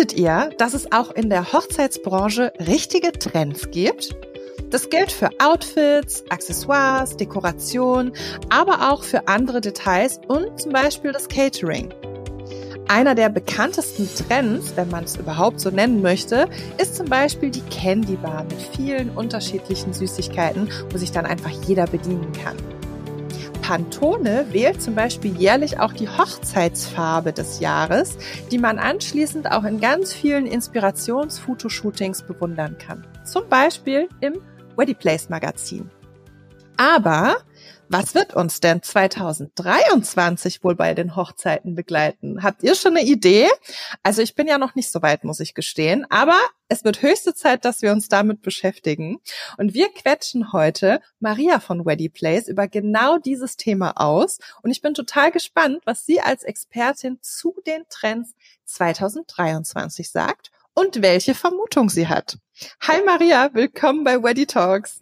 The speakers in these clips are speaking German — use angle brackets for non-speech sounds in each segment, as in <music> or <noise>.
Wusstet ihr, dass es auch in der Hochzeitsbranche richtige Trends gibt? Das gilt für Outfits, Accessoires, Dekoration, aber auch für andere Details und zum Beispiel das Catering. Einer der bekanntesten Trends, wenn man es überhaupt so nennen möchte, ist zum Beispiel die Candy Bar mit vielen unterschiedlichen Süßigkeiten, wo sich dann einfach jeder bedienen kann. Pantone wählt zum Beispiel jährlich auch die Hochzeitsfarbe des Jahres, die man anschließend auch in ganz vielen Inspirationsfotoshootings bewundern kann. Zum Beispiel im Wedding Place Magazin. Aber was wird uns denn 2023 wohl bei den Hochzeiten begleiten? Habt ihr schon eine Idee? Also ich bin ja noch nicht so weit, muss ich gestehen, aber es wird höchste Zeit, dass wir uns damit beschäftigen. Und wir quetschen heute Maria von Weddy Place über genau dieses Thema aus. Und ich bin total gespannt, was sie als Expertin zu den Trends 2023 sagt und welche Vermutung sie hat. Hi Maria, willkommen bei Weddy Talks.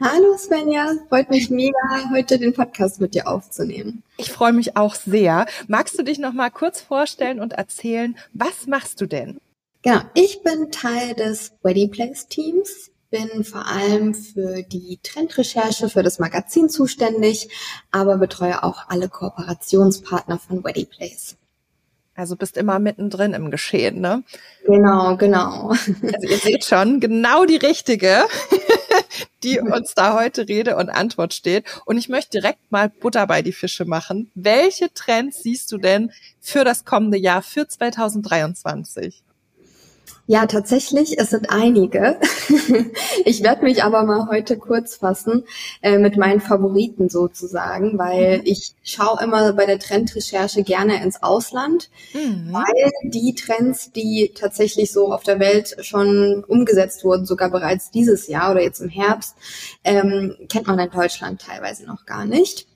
Hallo Svenja, freut mich mega, heute den Podcast mit dir aufzunehmen. Ich freue mich auch sehr. Magst du dich noch mal kurz vorstellen und erzählen, was machst du denn? Genau, ich bin Teil des Wedding Place Teams, bin vor allem für die Trendrecherche für das Magazin zuständig, aber betreue auch alle Kooperationspartner von Wedding Place. Also bist immer mittendrin im Geschehen, ne? Genau, genau. Also ihr seht schon, genau die richtige, <laughs> die uns da heute Rede und Antwort steht. Und ich möchte direkt mal Butter bei die Fische machen. Welche Trends siehst du denn für das kommende Jahr, für 2023? Ja, tatsächlich, es sind einige. <laughs> ich werde mich aber mal heute kurz fassen äh, mit meinen Favoriten sozusagen, weil mhm. ich schaue immer bei der Trendrecherche gerne ins Ausland, mhm. weil die Trends, die tatsächlich so auf der Welt schon umgesetzt wurden, sogar bereits dieses Jahr oder jetzt im Herbst, ähm, kennt man in Deutschland teilweise noch gar nicht.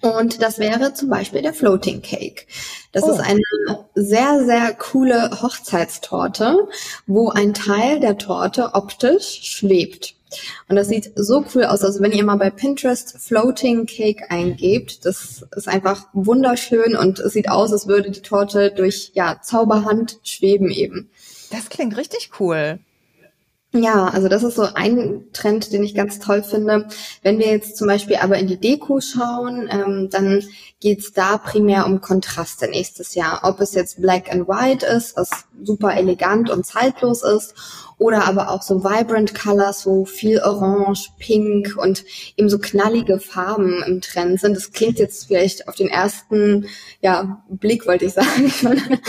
Und das wäre zum Beispiel der Floating Cake. Das oh. ist eine sehr, sehr coole Hochzeitstorte, wo ein Teil der Torte optisch schwebt. Und das sieht so cool aus. Also wenn ihr mal bei Pinterest Floating Cake eingebt, das ist einfach wunderschön und es sieht aus, als würde die Torte durch ja, Zauberhand schweben eben. Das klingt richtig cool. Ja, also das ist so ein Trend, den ich ganz toll finde. Wenn wir jetzt zum Beispiel aber in die Deko schauen, ähm, dann geht's da primär um Kontraste nächstes Jahr. Ob es jetzt Black and White ist, was super elegant und zeitlos ist, oder aber auch so Vibrant Colors, so viel Orange, Pink und eben so knallige Farben im Trend sind. Das klingt jetzt vielleicht auf den ersten ja, Blick, wollte ich sagen, <laughs>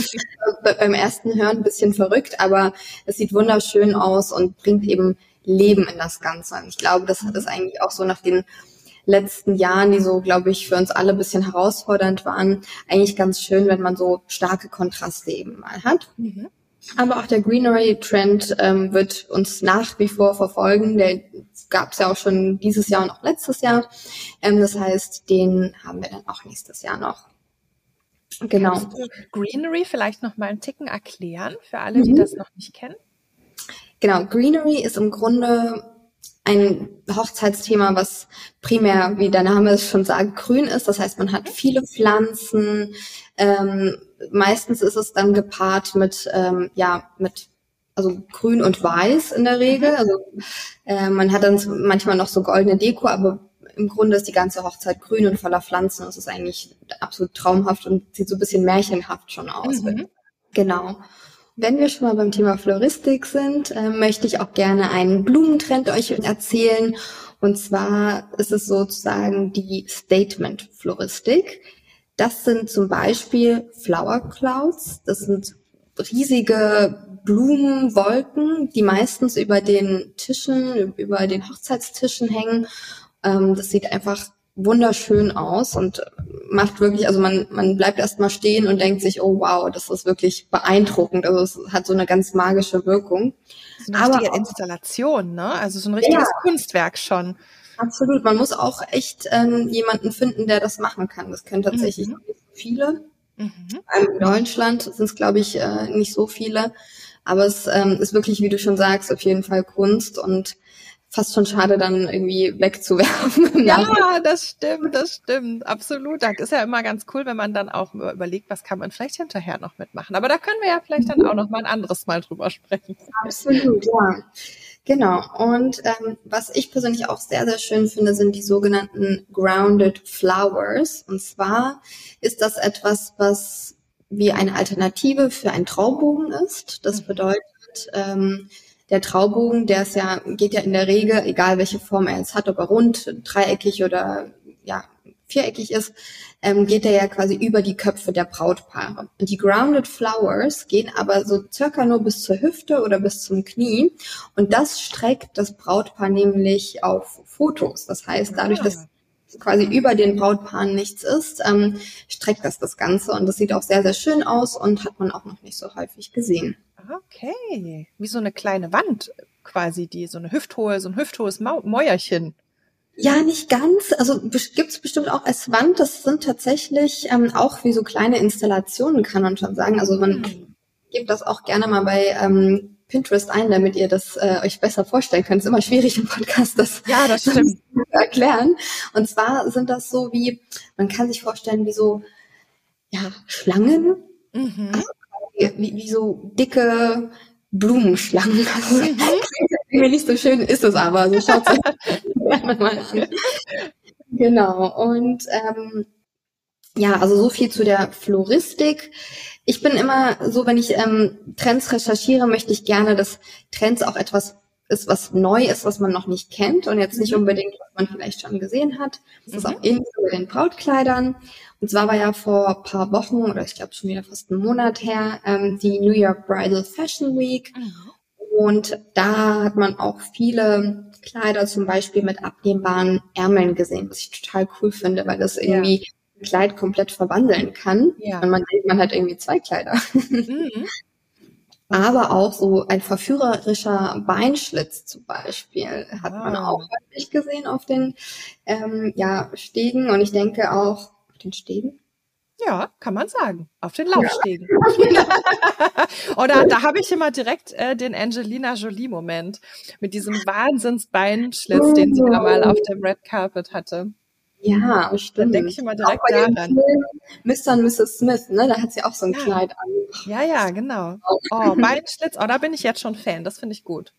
beim ersten Hören ein bisschen verrückt, aber es sieht wunderschön aus und bringt eben Leben in das Ganze. Und ich glaube, das es eigentlich auch so nach den letzten Jahren, die so, glaube ich, für uns alle ein bisschen herausfordernd waren, eigentlich ganz schön, wenn man so starke Kontraste eben mal hat. Mhm. Aber auch der Greenery-Trend ähm, wird uns nach wie vor verfolgen. Der gab es ja auch schon dieses Jahr und auch letztes Jahr. Ähm, das heißt, den haben wir dann auch nächstes Jahr noch. Genau. Kannst du Greenery vielleicht noch mal einen Ticken erklären für alle, die mhm. das noch nicht kennen? Genau, Greenery ist im Grunde ein Hochzeitsthema, was primär, wie der Name es schon sagt, grün ist. Das heißt, man hat viele Pflanzen. Ähm, meistens ist es dann gepaart mit, ähm, ja, mit also grün und weiß in der Regel. Also äh, man hat dann manchmal noch so goldene Deko, aber im Grunde ist die ganze Hochzeit grün und voller Pflanzen. Das ist eigentlich absolut traumhaft und sieht so ein bisschen märchenhaft schon aus. Mhm. Genau. Wenn wir schon mal beim Thema Floristik sind, äh, möchte ich auch gerne einen Blumentrend euch erzählen. Und zwar ist es sozusagen die Statement-Floristik. Das sind zum Beispiel Flower Clouds. Das sind riesige Blumenwolken, die meistens über den Tischen, über den Hochzeitstischen hängen. Ähm, das sieht einfach wunderschön aus und macht wirklich, also man, man bleibt erstmal stehen und denkt sich, oh wow, das ist wirklich beeindruckend. Also es hat so eine ganz magische Wirkung. So eine Aber Installation, ne? Also so ein richtiges ja, Kunstwerk schon. Absolut. Man muss auch echt ähm, jemanden finden, der das machen kann. Das können tatsächlich mhm. nicht viele. Mhm. In Deutschland sind es, glaube ich, äh, nicht so viele. Aber es ähm, ist wirklich, wie du schon sagst, auf jeden Fall Kunst und fast schon schade, dann irgendwie wegzuwerfen. <laughs> Ja, das stimmt, das stimmt, absolut. Da ist ja immer ganz cool, wenn man dann auch überlegt, was kann man vielleicht hinterher noch mitmachen. Aber da können wir ja vielleicht dann auch noch mal ein anderes Mal drüber sprechen. Absolut, ja. Genau. Und ähm, was ich persönlich auch sehr, sehr schön finde, sind die sogenannten Grounded Flowers. Und zwar ist das etwas, was wie eine Alternative für einen Traubogen ist. Das mhm. bedeutet, ähm, der Traubogen, der ist ja, geht ja in der Regel, egal welche Form er jetzt hat, ob er rund, dreieckig oder ja, viereckig ist, ähm, geht er ja quasi über die Köpfe der Brautpaare. Und die Grounded Flowers gehen aber so circa nur bis zur Hüfte oder bis zum Knie. Und das streckt das Brautpaar nämlich auf Fotos. Das heißt, dadurch, dass quasi über den Brautpaaren nichts ist, ähm, streckt das das Ganze. Und das sieht auch sehr, sehr schön aus und hat man auch noch nicht so häufig gesehen. Okay. Wie so eine kleine Wand quasi, die so eine hüfthohe, so ein hüfthohes Mäuerchen. Ja, nicht ganz. Also gibt's bestimmt auch als Wand. Das sind tatsächlich ähm, auch wie so kleine Installationen, kann man schon sagen. Also man mhm. gibt das auch gerne mal bei ähm, Pinterest ein, damit ihr das äh, euch besser vorstellen könnt. Es ist immer schwierig im Podcast, das, ja, das stimmt. zu erklären. Und zwar sind das so wie, man kann sich vorstellen, wie so ja, Schlangen. Mhm. Also wie, wie so dicke Blumenschlangen. Also, mhm. <laughs> irgendwie nicht so schön ist es aber. So schaut gerne mal an. <laughs> <laughs> Genau. Und ähm, ja, also so viel zu der Floristik. Ich bin immer so, wenn ich ähm, Trends recherchiere, möchte ich gerne, dass Trends auch etwas ist, was neu ist, was man noch nicht kennt und jetzt nicht mhm. unbedingt, was man vielleicht schon gesehen hat. Das mhm. ist auch ähnlich bei den Brautkleidern. Und zwar war ja vor paar Wochen oder ich glaube schon wieder fast einen Monat her ähm, die New York Bridal Fashion Week. Mhm. Und da hat man auch viele Kleider zum Beispiel mit abnehmbaren Ärmeln gesehen, was ich total cool finde, weil das irgendwie ja. ein Kleid komplett verwandeln kann. Ja. Und man denkt, man hat irgendwie zwei Kleider. Mhm. <laughs> Aber auch so ein verführerischer Beinschlitz zum Beispiel hat wow. man ah. auch häufig gesehen auf den ähm, ja, Stegen. Und ich denke auch auf den Stegen. Ja, kann man sagen. Auf den Laufstegen. Ja. <laughs> <laughs> Oder da habe ich immer direkt äh, den Angelina Jolie-Moment mit diesem Wahnsinns-Beinschlitz, den sie da mal auf dem Red Carpet hatte. Ja, stimmt. Dann denke ich immer direkt daran. Mr. und Mrs. Smith, ne? Da hat sie auch so ein ja. Kleid an. Ja, ja, genau. <laughs> Oh, Beinschlitz, oh, da bin ich jetzt schon Fan. Das finde ich gut.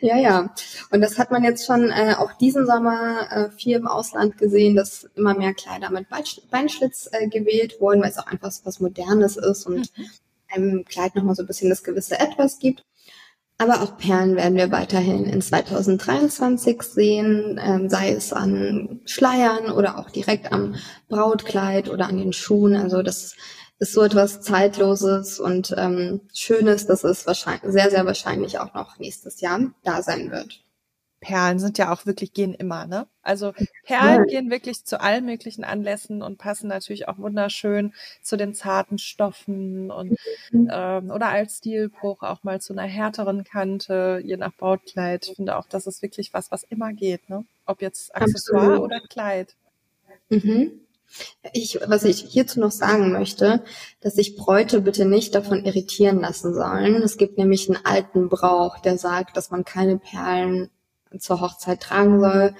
Ja, ja. Und das hat man jetzt schon äh, auch diesen Sommer äh, viel im Ausland gesehen, dass immer mehr Kleider mit Beinschlitz äh, gewählt wurden, weil es auch einfach was Modernes ist und mhm. einem Kleid nochmal so ein bisschen das gewisse Etwas gibt. Aber auch Perlen werden wir weiterhin in 2023 sehen, ähm, sei es an Schleiern oder auch direkt am Brautkleid oder an den Schuhen. Also das ist so etwas Zeitloses und ähm, Schönes, dass es wahrscheinlich sehr, sehr wahrscheinlich auch noch nächstes Jahr da sein wird. Perlen sind ja auch wirklich, gehen immer, ne? Also Perlen ja. gehen wirklich zu allen möglichen Anlässen und passen natürlich auch wunderschön zu den zarten Stoffen und mhm. ähm, oder als Stilbruch auch mal zu einer härteren Kante, je nach Brautkleid. Ich finde auch, das ist wirklich was, was immer geht, ne? Ob jetzt Accessoire Absolut. oder Kleid. Mhm. Ich, was ich hierzu noch sagen möchte, dass sich Bräute bitte nicht davon irritieren lassen sollen. Es gibt nämlich einen alten Brauch, der sagt, dass man keine Perlen zur Hochzeit tragen soll.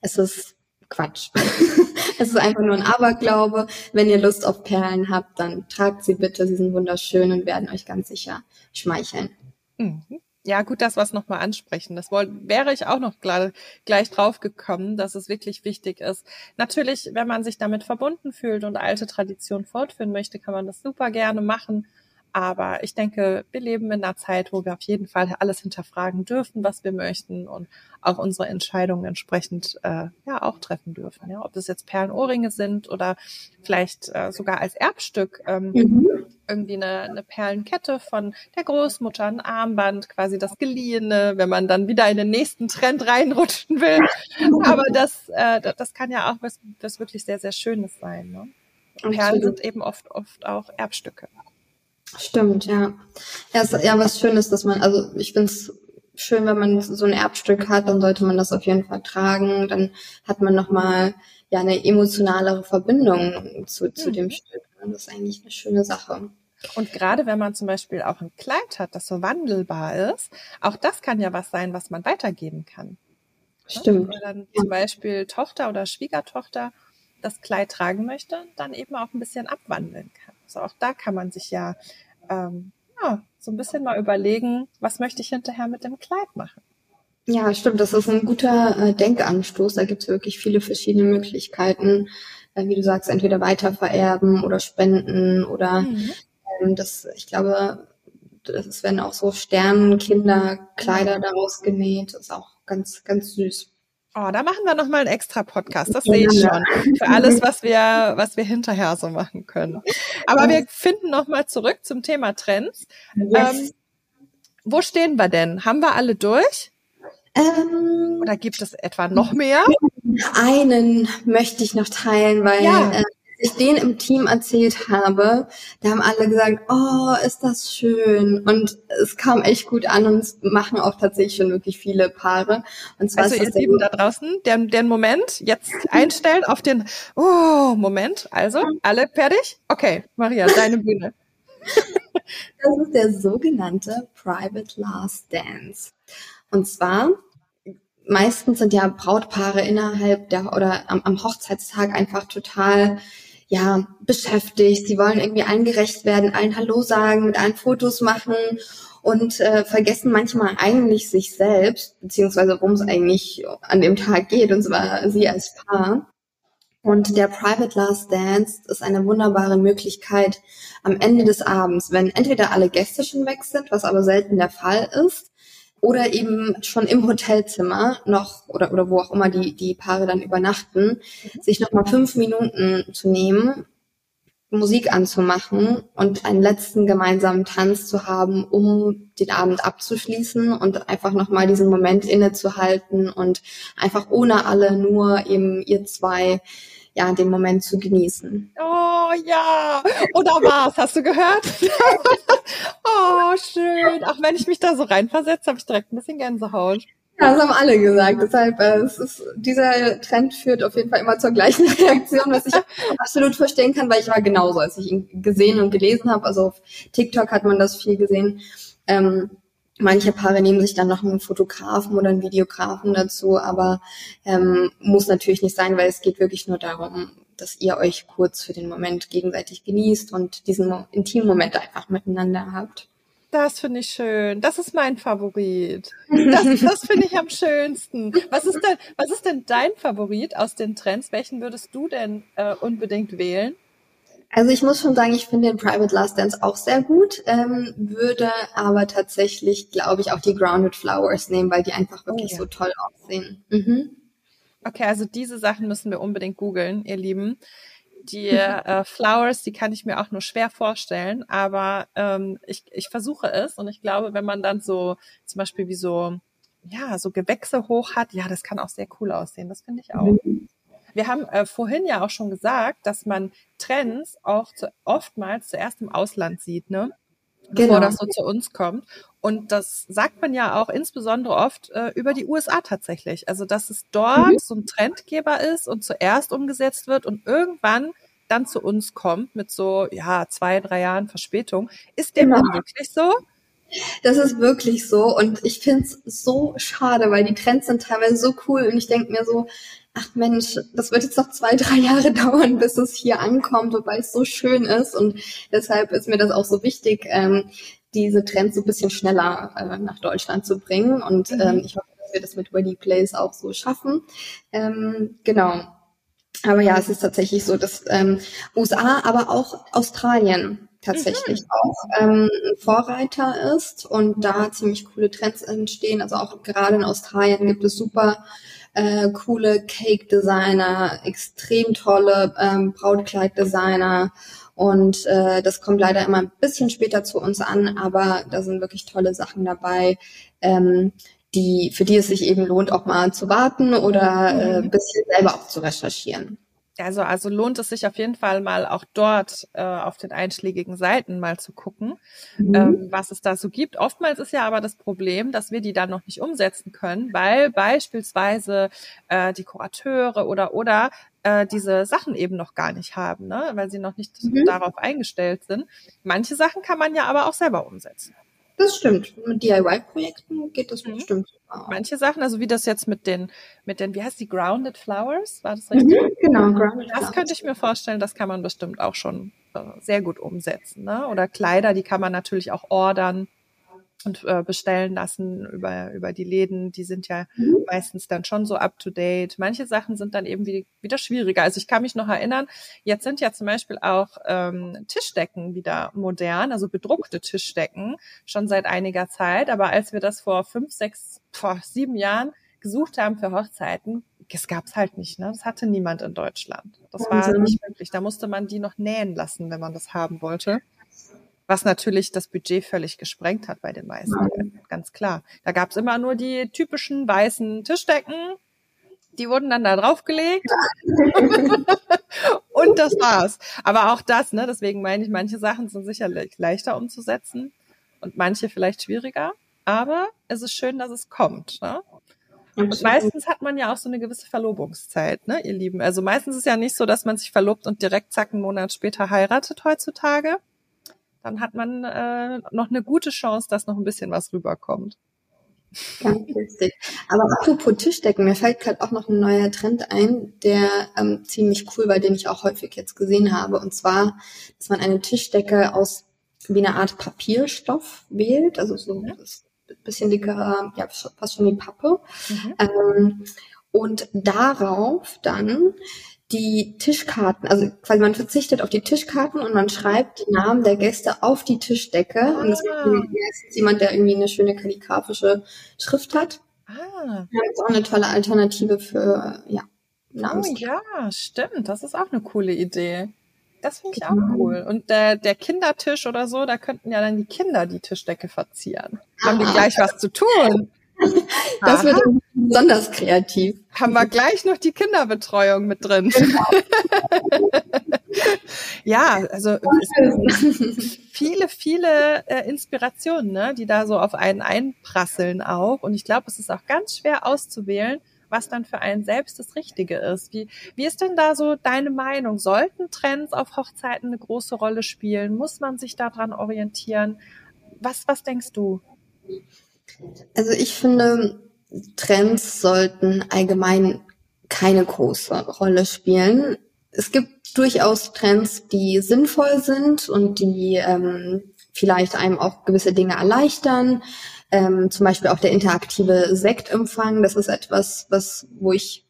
Es ist Quatsch. <laughs> es ist einfach nur ein Aberglaube. Wenn ihr Lust auf Perlen habt, dann tragt sie bitte. Sie sind wunderschön und werden euch ganz sicher schmeicheln. Mhm. Ja, gut, das was nochmal ansprechen. Das wollte, wäre ich auch noch gleich, gleich drauf gekommen, dass es wirklich wichtig ist. Natürlich, wenn man sich damit verbunden fühlt und alte Tradition fortführen möchte, kann man das super gerne machen. Aber ich denke, wir leben in einer Zeit, wo wir auf jeden Fall alles hinterfragen dürfen, was wir möchten und auch unsere Entscheidungen entsprechend äh, ja auch treffen dürfen. Ja, ob das jetzt Perlenohrringe sind oder vielleicht äh, sogar als Erbstück ähm, mhm. irgendwie eine, eine Perlenkette von der Großmutter, ein Armband, quasi das Geliehene, wenn man dann wieder in den nächsten Trend reinrutschen will. Aber das, äh, das kann ja auch was, was wirklich sehr, sehr Schönes sein. Ne? Perlen sind eben oft, oft auch Erbstücke. Stimmt, ja. Ja, ist ja was Schönes, dass man, also ich finde es schön, wenn man so ein Erbstück hat, dann sollte man das auf jeden Fall tragen. Dann hat man nochmal ja eine emotionalere Verbindung zu, zu mhm. dem Stück. Das ist eigentlich eine schöne Sache. Und gerade wenn man zum Beispiel auch ein Kleid hat, das so wandelbar ist, auch das kann ja was sein, was man weitergeben kann. Stimmt. Wenn dann zum Beispiel Tochter oder Schwiegertochter das Kleid tragen möchte, dann eben auch ein bisschen abwandeln kann. Also auch da kann man sich ja, ähm, ja so ein bisschen mal überlegen, was möchte ich hinterher mit dem Kleid machen. Ja, stimmt. Das ist ein guter äh, Denkanstoß. Da gibt es wirklich viele verschiedene Möglichkeiten, äh, wie du sagst, entweder weitervererben oder spenden oder mhm. ähm, das, ich glaube, das werden auch so Sternenkinderkleider daraus genäht. Das ist auch ganz, ganz süß. Oh, da machen wir nochmal einen extra Podcast, das sehe ich schon. Für alles, was wir, <laughs> was wir hinterher so machen können. Aber wir finden nochmal zurück zum Thema Trends. Ähm, wo stehen wir denn? Haben wir alle durch? Ähm, Oder gibt es etwa noch mehr? Einen möchte ich noch teilen, weil ja. äh, ich den im Team erzählt habe, da haben alle gesagt, oh, ist das schön. Und es kam echt gut an und es machen auch tatsächlich schon wirklich viele Paare. Und zwar also ihr Lieben da draußen, den, den Moment jetzt <laughs> einstellen auf den, oh, Moment. Also, alle fertig? Okay, Maria, deine Bühne. <laughs> <laughs> Das ist der sogenannte Private Last Dance. Und zwar meistens sind ja Brautpaare innerhalb der oder am, am Hochzeitstag einfach total ja, beschäftigt. Sie wollen irgendwie allen gerecht werden, allen Hallo sagen, mit allen Fotos machen und äh, vergessen manchmal eigentlich sich selbst, beziehungsweise worum es eigentlich an dem Tag geht, und zwar sie als Paar. Und der Private Last Dance ist eine wunderbare Möglichkeit am Ende des Abends, wenn entweder alle Gäste schon weg sind, was aber selten der Fall ist, oder eben schon im Hotelzimmer noch oder, oder wo auch immer die, die Paare dann übernachten, mhm. sich nochmal fünf Minuten zu nehmen, Musik anzumachen und einen letzten gemeinsamen Tanz zu haben, um den Abend abzuschließen und einfach nochmal diesen Moment innezuhalten und einfach ohne alle nur eben ihr zwei ja, den Moment zu genießen. Oh ja, oder was? Hast du gehört? <laughs> oh, schön. Auch wenn ich mich da so reinversetze, habe ich direkt ein bisschen Gänsehaut. Ja, das haben alle gesagt. Deshalb, äh, es ist, dieser Trend führt auf jeden Fall immer zur gleichen <laughs> Reaktion, was ich absolut verstehen kann, weil ich war genauso, als ich ihn gesehen und gelesen habe. Also auf TikTok hat man das viel gesehen. Ähm, Manche Paare nehmen sich dann noch einen Fotografen oder einen Videografen dazu, aber ähm, muss natürlich nicht sein, weil es geht wirklich nur darum, dass ihr euch kurz für den Moment gegenseitig genießt und diesen intimen Moment einfach miteinander habt. Das finde ich schön. Das ist mein Favorit. Das, das finde ich am schönsten. Was ist denn, was ist denn dein Favorit aus den Trends? Welchen würdest du denn äh, unbedingt wählen? Also ich muss schon sagen, ich finde den Private Last Dance auch sehr gut, ähm, würde aber tatsächlich, glaube ich, auch die Grounded Flowers nehmen, weil die einfach wirklich oh, ja. so toll aussehen. Mhm. Okay, also diese Sachen müssen wir unbedingt googeln, ihr Lieben. Die <laughs> äh, Flowers, die kann ich mir auch nur schwer vorstellen, aber ähm, ich, ich versuche es und ich glaube, wenn man dann so zum Beispiel wie so ja so Gewächse hoch hat, ja, das kann auch sehr cool aussehen. Das finde ich auch. Mhm. Wir haben äh, vorhin ja auch schon gesagt, dass man Trends auch zu, oftmals zuerst im Ausland sieht, ne? Bevor genau. das so zu uns kommt. Und das sagt man ja auch insbesondere oft äh, über die USA tatsächlich. Also, dass es dort mhm. so ein Trendgeber ist und zuerst umgesetzt wird und irgendwann dann zu uns kommt mit so, ja, zwei, drei Jahren Verspätung. Ist dem genau. wirklich so? Das ist wirklich so und ich finde es so schade, weil die Trends sind teilweise so cool und ich denke mir so, ach Mensch, das wird jetzt noch zwei, drei Jahre <laughs> dauern, bis es hier ankommt, wobei es so schön ist. Und deshalb ist mir das auch so wichtig, ähm, diese Trends so ein bisschen schneller äh, nach Deutschland zu bringen. Und mhm. ähm, ich hoffe, dass wir das mit Ready Place auch so schaffen. Ähm, genau. Aber ja, es ist tatsächlich so, dass ähm, USA, aber auch Australien tatsächlich mhm. auch ähm, Vorreiter ist und da ziemlich coole Trends entstehen. Also auch gerade in Australien gibt es super äh, coole Cake-Designer, extrem tolle ähm, Brautkleid-Designer. Und äh, das kommt leider immer ein bisschen später zu uns an, aber da sind wirklich tolle Sachen dabei, ähm, die, für die es sich eben lohnt, auch mal zu warten oder äh, ein bisschen selber auch zu recherchieren. Also, also lohnt es sich auf jeden Fall mal auch dort äh, auf den einschlägigen Seiten mal zu gucken, mhm. ähm, was es da so gibt. Oftmals ist ja aber das Problem, dass wir die dann noch nicht umsetzen können, weil beispielsweise äh, die Kurateure oder oder äh, diese Sachen eben noch gar nicht haben, ne? weil sie noch nicht mhm. darauf eingestellt sind. Manche Sachen kann man ja aber auch selber umsetzen. Das stimmt. Mit DIY-Projekten geht das mhm. bestimmt. Manche Sachen, also wie das jetzt mit den, mit den, wie heißt die, Grounded Flowers? War das richtig? Mhm, genau, Grounded Das Flowers. könnte ich mir vorstellen, das kann man bestimmt auch schon äh, sehr gut umsetzen. Ne? Oder Kleider, die kann man natürlich auch ordern und äh, bestellen lassen über, über die Läden. Die sind ja mhm. meistens dann schon so up to date. Manche Sachen sind dann eben wie, wieder schwieriger. Also ich kann mich noch erinnern, jetzt sind ja zum Beispiel auch ähm, Tischdecken wieder modern, also bedruckte Tischdecken schon seit einiger Zeit. Aber als wir das vor fünf, sechs, vor sieben Jahren gesucht haben für Hochzeiten, das gab's halt nicht. Ne? Das hatte niemand in Deutschland. Das war nicht möglich. Da musste man die noch nähen lassen, wenn man das haben wollte was natürlich das Budget völlig gesprengt hat bei den meisten, mhm. ganz klar. Da gab's immer nur die typischen weißen Tischdecken, die wurden dann da draufgelegt <laughs> und das war's. Aber auch das, ne, deswegen meine ich, manche Sachen sind sicherlich leichter umzusetzen und manche vielleicht schwieriger. Aber es ist schön, dass es kommt. Ne? Und meistens hat man ja auch so eine gewisse Verlobungszeit, ne, ihr Lieben. Also meistens ist es ja nicht so, dass man sich verlobt und direkt zack einen Monat später heiratet heutzutage dann hat man äh, noch eine gute Chance, dass noch ein bisschen was rüberkommt. Ganz lustig. Aber apropos Tischdecken, mir fällt gerade auch noch ein neuer Trend ein, der ähm, ziemlich cool war, den ich auch häufig jetzt gesehen habe. Und zwar, dass man eine Tischdecke aus wie eine Art Papierstoff wählt, also so ein bisschen dickerer, ja, fast schon wie Pappe. Mhm. Ähm, und darauf dann die Tischkarten, also quasi man verzichtet auf die Tischkarten und man schreibt die Namen der Gäste auf die Tischdecke. Ah. Und das macht meistens jemand, der irgendwie eine schöne kalligrafische Schrift hat. Ah. Das ist auch eine tolle Alternative für, ja, Namens. Oh ja, stimmt. Das ist auch eine coole Idee. Das finde ich genau. auch cool. Und der, der Kindertisch oder so, da könnten ja dann die Kinder die Tischdecke verzieren. Haben die gleich was zu tun. <laughs> Das Aha. wird besonders kreativ. Haben wir gleich noch die Kinderbetreuung mit drin. Genau. <laughs> ja, also <laughs> viele, viele äh, Inspirationen, ne, die da so auf einen einprasseln auch. Und ich glaube, es ist auch ganz schwer auszuwählen, was dann für einen selbst das Richtige ist. Wie, wie ist denn da so deine Meinung? Sollten Trends auf Hochzeiten eine große Rolle spielen? Muss man sich daran orientieren? Was, was denkst du? Also ich finde, Trends sollten allgemein keine große Rolle spielen. Es gibt durchaus Trends, die sinnvoll sind und die ähm, vielleicht einem auch gewisse Dinge erleichtern. Ähm, zum Beispiel auch der interaktive Sektempfang. Das ist etwas, was, wo ich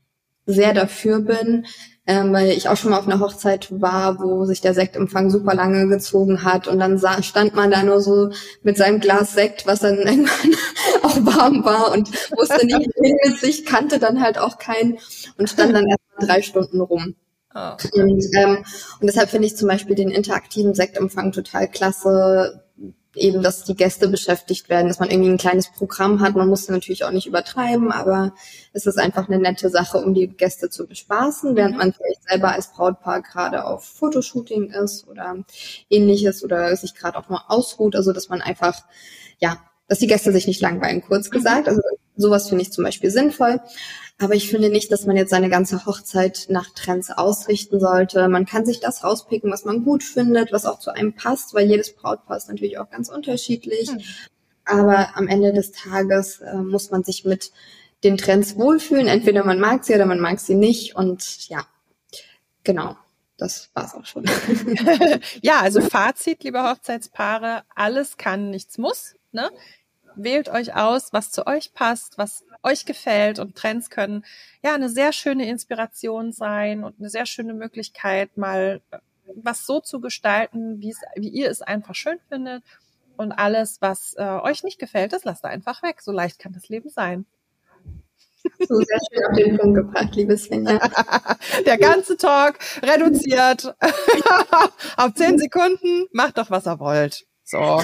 sehr dafür bin, ähm, weil ich auch schon mal auf einer Hochzeit war, wo sich der Sektempfang super lange gezogen hat und dann sah, stand man da nur so mit seinem Glas Sekt, was dann <laughs> irgendwann auch warm war und wusste nicht hin mit sich, kannte dann halt auch keinen und stand dann erst drei Stunden rum. Oh. Und, ähm, und deshalb finde ich zum Beispiel den interaktiven Sektempfang total klasse eben, dass die Gäste beschäftigt werden, dass man irgendwie ein kleines Programm hat. Man muss natürlich auch nicht übertreiben, aber es ist einfach eine nette Sache, um die Gäste zu bespaßen, während mhm. man vielleicht selber als Brautpaar gerade auf Fotoshooting ist oder ähnliches oder sich gerade auch mal ausruht. Also dass man einfach, ja, dass die Gäste sich nicht langweilen, kurz mhm. gesagt. Also sowas finde ich zum Beispiel sinnvoll. Aber ich finde nicht, dass man jetzt seine ganze Hochzeit nach Trends ausrichten sollte. Man kann sich das rauspicken, was man gut findet, was auch zu einem passt, weil jedes Brautpaar ist natürlich auch ganz unterschiedlich. Mhm. Aber am Ende des Tages äh, muss man sich mit den Trends wohlfühlen. Entweder man mag sie oder man mag sie nicht. Und ja, genau. Das war's auch schon. <laughs> ja, also Fazit, liebe Hochzeitspaare, alles kann, nichts muss. Ne? Wählt euch aus, was zu euch passt, was euch gefällt und Trends können ja eine sehr schöne Inspiration sein und eine sehr schöne Möglichkeit, mal äh, was so zu gestalten, wie es, wie ihr es einfach schön findet. Und alles, was äh, euch nicht gefällt, das lasst einfach weg. So leicht kann das Leben sein. So sehr schön auf den Punkt gebracht, liebe Svenja. <laughs> Der ganze Talk reduziert <laughs> auf zehn Sekunden. Macht doch, was ihr wollt. So. <laughs>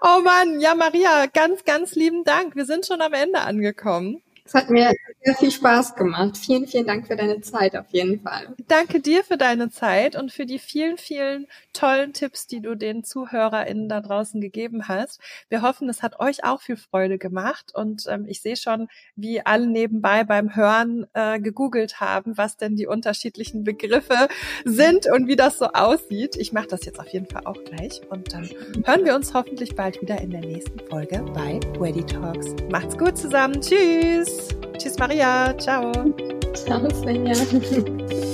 oh Mann, ja Maria, ganz, ganz lieben Dank. Wir sind schon am Ende angekommen. Es hat mir sehr viel Spaß gemacht. Vielen, vielen Dank für deine Zeit auf jeden Fall. Danke dir für deine Zeit und für die vielen, vielen tollen Tipps, die du den ZuhörerInnen da draußen gegeben hast. Wir hoffen, es hat euch auch viel Freude gemacht und ähm, ich sehe schon, wie alle nebenbei beim Hören äh, gegoogelt haben, was denn die unterschiedlichen Begriffe sind und wie das so aussieht. Ich mache das jetzt auf jeden Fall auch gleich und dann hören wir uns hoffentlich bald wieder in der nächsten Folge bei Ready Talks. Macht's gut zusammen. Tschüss. Tschüss Maria. Ciao. Ciao Svenja. <laughs>